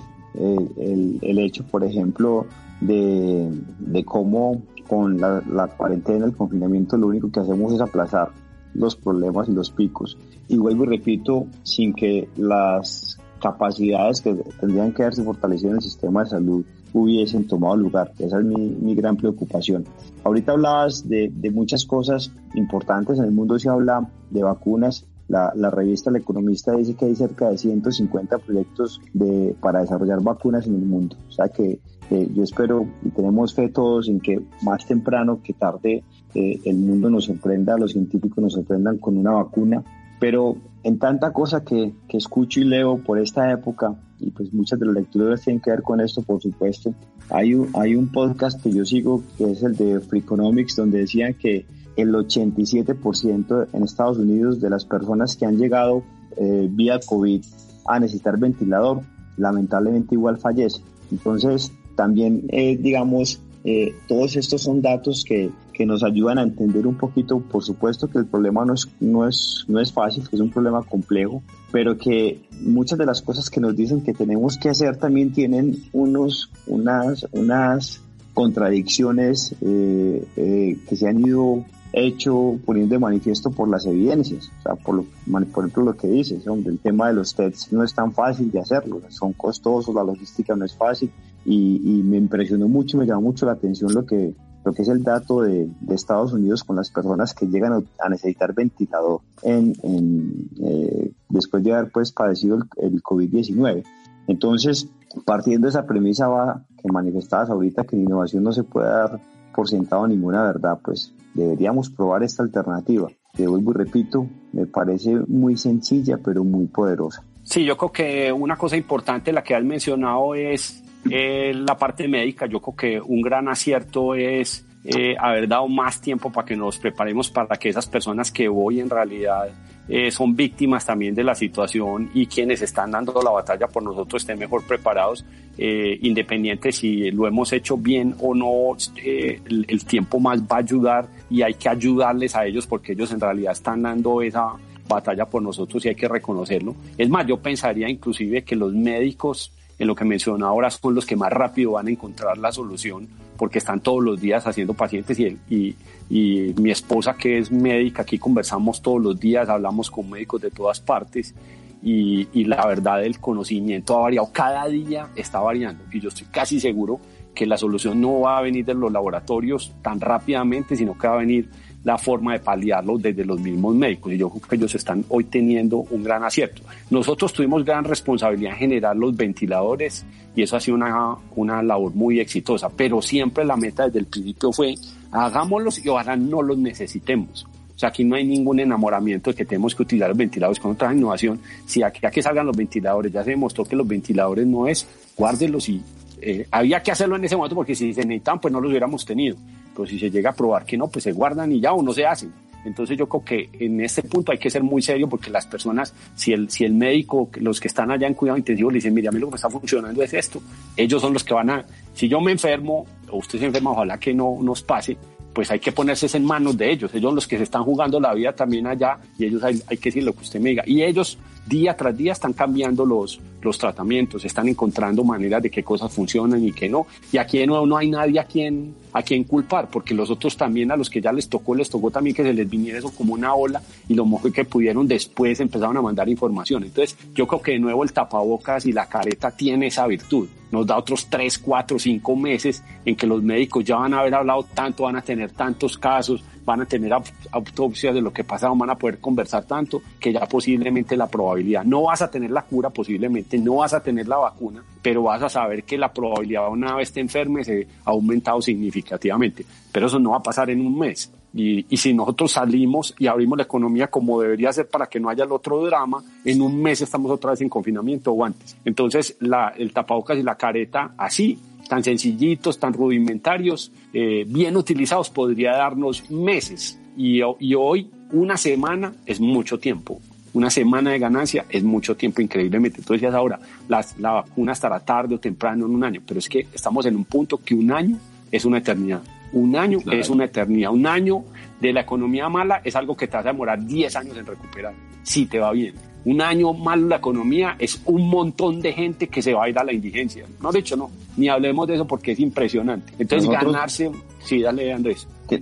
el, el hecho, por ejemplo, de, de cómo con la, la, cuarentena, el confinamiento, lo único que hacemos es aplazar los problemas y los picos. Y vuelvo y repito, sin que las capacidades que tendrían que haberse fortalecido en el sistema de salud hubiesen tomado lugar. Esa es mi, mi gran preocupación. Ahorita hablabas de, de, muchas cosas importantes. En el mundo se habla de vacunas. La, la, revista El Economista dice que hay cerca de 150 proyectos de, para desarrollar vacunas en el mundo. O sea que eh, yo espero y tenemos fe todos en que más temprano que tarde eh, el mundo nos sorprenda, los científicos nos sorprendan con una vacuna. Pero en tanta cosa que, que escucho y leo por esta época, y pues muchas de las lecturas tienen que ver con esto, por supuesto, hay un, hay un podcast que yo sigo que es el de Freakonomics, donde decían que el 87% en Estados Unidos de las personas que han llegado eh, vía COVID a necesitar ventilador, lamentablemente igual fallece. Entonces, también, eh, digamos, eh, todos estos son datos que, que, nos ayudan a entender un poquito, por supuesto que el problema no es, no, es, no es fácil, que es un problema complejo, pero que muchas de las cosas que nos dicen que tenemos que hacer también tienen unos, unas, unas contradicciones eh, eh, que se han ido hecho poniendo de manifiesto por las evidencias, o sea, por, lo, por ejemplo lo que dices, hombre, el tema de los tests no es tan fácil de hacerlo, son costosos, la logística no es fácil y, y me impresionó mucho, me llamó mucho la atención lo que, lo que es el dato de, de Estados Unidos con las personas que llegan a, necesitar ventilador en, en eh, después de haber pues padecido el, el COVID-19. Entonces, partiendo de esa premisa va, que manifestabas ahorita que en innovación no se puede dar por sentado ninguna verdad, pues deberíamos probar esta alternativa. Te vuelvo y repito, me parece muy sencilla pero muy poderosa. Sí, yo creo que una cosa importante, la que has mencionado, es eh, la parte médica. Yo creo que un gran acierto es eh, haber dado más tiempo para que nos preparemos para que esas personas que hoy en realidad eh, son víctimas también de la situación y quienes están dando la batalla por nosotros estén mejor preparados, eh, independiente si lo hemos hecho bien o no, eh, el, el, tiempo más va a ayudar y hay que ayudarles a ellos porque ellos en realidad están dando esa batalla por nosotros y hay que reconocerlo. Es más, yo pensaría inclusive que los médicos en lo que mencioné ahora son los que más rápido van a encontrar la solución porque están todos los días haciendo pacientes y, mi esposa que es médica, aquí conversamos todos los días, hablamos con médicos de todas partes y la verdad el conocimiento ha variado, cada día está variando y yo estoy casi seguro que la solución no va a venir de los laboratorios tan rápidamente, sino que va a venir la forma de paliarlo desde los mismos médicos. Y yo creo que ellos están hoy teniendo un gran acierto. Nosotros tuvimos gran responsabilidad en generar los ventiladores y eso ha sido una, una labor muy exitosa, pero siempre la meta desde el principio fue hagámoslos y ahora no los necesitemos. O sea, aquí no hay ningún enamoramiento de que tenemos que utilizar los ventiladores con otra innovación. Si aquí a que salgan los ventiladores, ya se demostró que los ventiladores no es, guárdelos y eh, había que hacerlo en ese momento porque si se necesitaban, pues no los hubiéramos tenido. Pero si se llega a probar que no, pues se guardan y ya o no se hacen. Entonces yo creo que en este punto hay que ser muy serio porque las personas, si el, si el médico, los que están allá en cuidado intensivo le dicen, mira, a mí lo que me está funcionando es esto, ellos son los que van a, si yo me enfermo o usted se enferma, ojalá que no nos pase, pues hay que ponerse en manos de ellos. Ellos los que se están jugando la vida también allá y ellos hay, hay que decir lo que usted me diga. Y ellos día tras día están cambiando los, los tratamientos, están encontrando maneras de qué cosas funcionan y qué no. Y aquí de nuevo no hay nadie a quien, a quien culpar, porque los otros también, a los que ya les tocó, les tocó también que se les viniera eso como una ola y lo mejor que pudieron después empezaron a mandar información. Entonces yo creo que de nuevo el tapabocas y la careta tiene esa virtud. Nos da otros tres, cuatro, cinco meses en que los médicos ya van a haber hablado tanto, van a tener tantos casos, van a tener autopsias de lo que pasa, van a poder conversar tanto que ya posiblemente la probabilidad, no vas a tener la cura posiblemente, no vas a tener la vacuna, pero vas a saber que la probabilidad una vez te enfermes se ha aumentado significativamente, pero eso no va a pasar en un mes. Y, y, si nosotros salimos y abrimos la economía como debería ser para que no haya el otro drama, en un mes estamos otra vez en confinamiento o antes. Entonces, la, el tapabocas y la careta, así tan sencillitos, tan rudimentarios, eh, bien utilizados, podría darnos meses. Y, y hoy una semana es mucho tiempo. Una semana de ganancia es mucho tiempo, increíblemente. Tú decías ahora, la, la vacuna estará tarde o temprano en un año, pero es que estamos en un punto que un año es una eternidad. Un año es una eternidad. Un año de la economía mala es algo que te va a demorar 10 años en recuperar, si te va bien. Un año malo la economía es un montón de gente que se va a ir a la indigencia. No, de hecho, no. Ni hablemos de eso porque es impresionante. Entonces, ganarse. Sí, dale, Andrés. Que,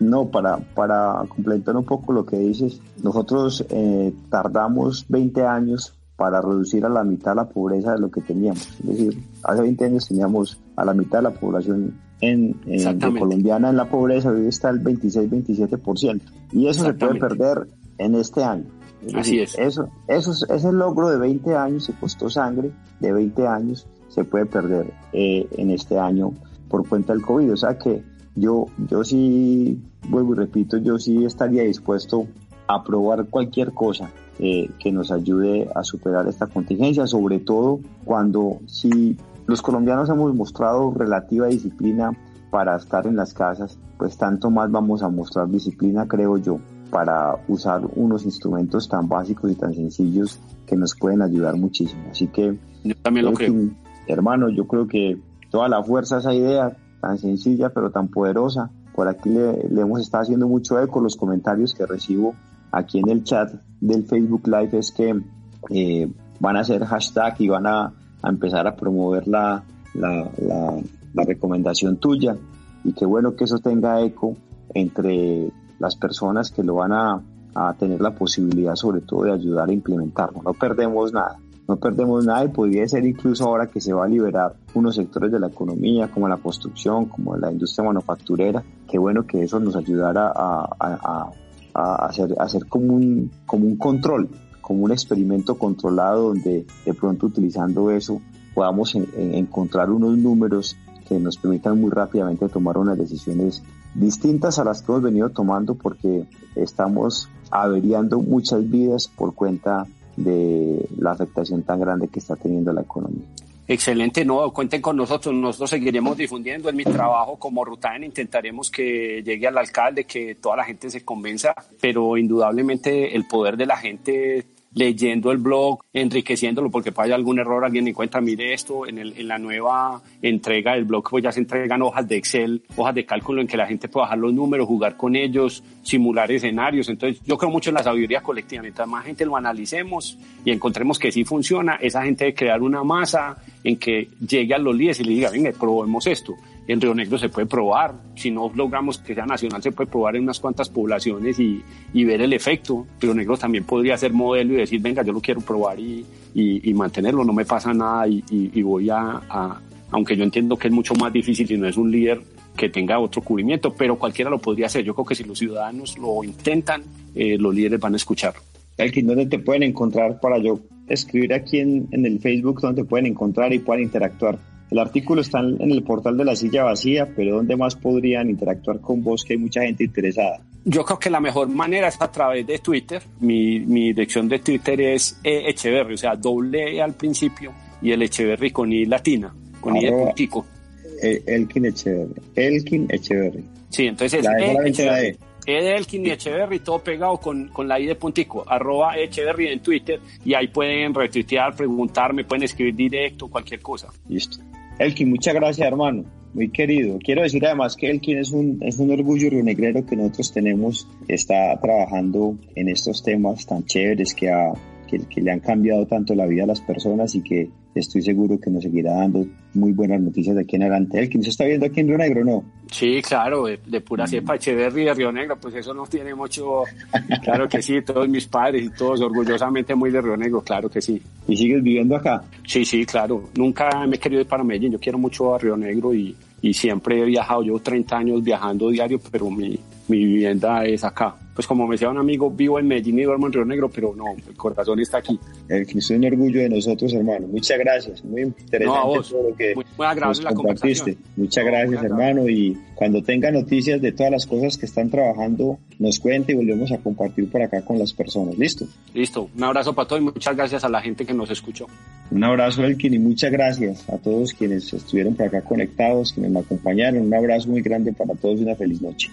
no, para, para complementar un poco lo que dices, nosotros eh, tardamos 20 años para reducir a la mitad la pobreza de lo que teníamos. Es decir, hace 20 años teníamos a la mitad de la población en, colombiana en la pobreza, hoy está el 26-27%. Y eso se puede perder en este año. Así es. Eso, eso, ese logro de 20 años, se costó sangre, de 20 años, se puede perder eh, en este año por cuenta del COVID. O sea que yo, yo sí, vuelvo y repito, yo sí estaría dispuesto a probar cualquier cosa eh, que nos ayude a superar esta contingencia, sobre todo cuando si los colombianos hemos mostrado relativa disciplina para estar en las casas, pues tanto más vamos a mostrar disciplina, creo yo, para usar unos instrumentos tan básicos y tan sencillos que nos pueden ayudar muchísimo. Así que, yo también lo creo. hermano, yo creo que toda la fuerza a esa idea tan sencilla pero tan poderosa. Por aquí le, hemos estado haciendo mucho eco. Los comentarios que recibo aquí en el chat del Facebook Live es que eh, van a hacer hashtag y van a, empezar a promover la, la, la recomendación tuya. Y qué bueno que eso tenga eco entre las personas que lo van a, tener la posibilidad sobre todo de ayudar a implementarlo. No perdemos nada, no perdemos nada y podría ser incluso ahora que se va a liberar unos sectores de la economía como la construcción, como la industria manufacturera, qué bueno que eso nos ayudara a, hacer, hacer como, un, como un control, como un experimento controlado donde de pronto utilizando eso podamos encontrar unos números que nos permitan muy rápidamente tomar unas decisiones distintas a las que hemos venido tomando porque estamos averiando muchas vidas por cuenta de la afectación tan grande que está teniendo la economía. Excelente, no, cuenten con nosotros, nosotros seguiremos difundiendo en mi trabajo como Rutan, intentaremos que llegue al alcalde, que toda la gente se convenza, pero indudablemente el poder de la gente leyendo el blog, enriqueciéndolo, porque puede haber algún error, alguien encuentra, mire esto, en, el, en la nueva entrega del blog, pues ya se entregan hojas de Excel, hojas de cálculo en que la gente puede bajar los números, jugar con ellos, simular escenarios. Entonces, yo creo mucho en la sabiduría colectiva. Mientras más gente lo analicemos y encontremos que sí funciona, esa gente debe crear una masa en que llegue a los líderes y le diga, venga, probemos esto en Río Negro se puede probar, si no logramos que sea nacional, se puede probar en unas cuantas poblaciones y, y ver el efecto. Río Negro también podría ser modelo y decir, venga, yo lo quiero probar y, y, mantenerlo, no me pasa nada y, voy a, aunque yo entiendo que es mucho más difícil si no es un líder que tenga otro cubrimiento, pero cualquiera lo podría hacer. Yo creo que si los ciudadanos lo intentan, eh, los líderes van a escuchar. Elkin, ¿dónde te pueden encontrar para yo escribir aquí en, en el Facebook donde te pueden encontrar y puedan interactuar? El artículo está en el portal de la silla vacía, pero ¿dónde más podrían interactuar con vos que hay mucha gente interesada? Yo creo que la mejor manera es a través de Twitter. Mi, mi dirección de Twitter es e Echeverry, o sea, doble E al principio y el Echeverry con I latina, con I de puntico. Eh, Elkin Echeverry. Elkin Echeverry. Sí, entonces la e, Echeverry. E de Elkin y Echeverry, todo pegado con, con la I de puntico, arroba Echeverry en Twitter, y ahí pueden retuitear, preguntarme, pueden escribir directo, cualquier cosa. Listo. Elkin, muchas gracias, hermano. Muy querido. Quiero decir además que Elkin es un, es un orgullo rionegrero que nosotros tenemos. Está trabajando en estos temas tan chéveres que, que, que le han cambiado tanto la vida a las personas y que estoy seguro que nos seguirá dando muy buenas noticias de aquí en adelante. ¿El quién se está viendo aquí en Río Negro no? Sí, claro, de, pura mm. cepa Echeverry de Río Negro, pues eso no tiene mucho, claro que sí, todos mis padres y todos orgullosamente muy de Río Negro, claro que sí. ¿Y sigues viviendo acá? Sí, sí, claro, nunca me he querido ir para Medellín, yo quiero mucho a Río Negro y, y siempre he viajado, llevo 30 años viajando diario, pero mi, mi vivienda es acá. Pues como me decía un amigo, vivo en Medellín y duermo en Río Negro, pero no, el corazón está aquí. El que es un orgullo de nosotros, hermano. Muchas gracias, muy interesante todo lo que muy, nos compartiste. Muchas gracias, hermano, y cuando tenga noticias de todas las cosas que están trabajando, nos cuente y volvemos a compartir por acá con las personas. ¿Listo? Listo. Un abrazo para todos y muchas gracias a la gente que nos escuchó. Un abrazo, Elkin, y muchas gracias a todos quienes estuvieron por acá conectados, quienes me acompañaron. Un abrazo muy grande para todos y una feliz noche.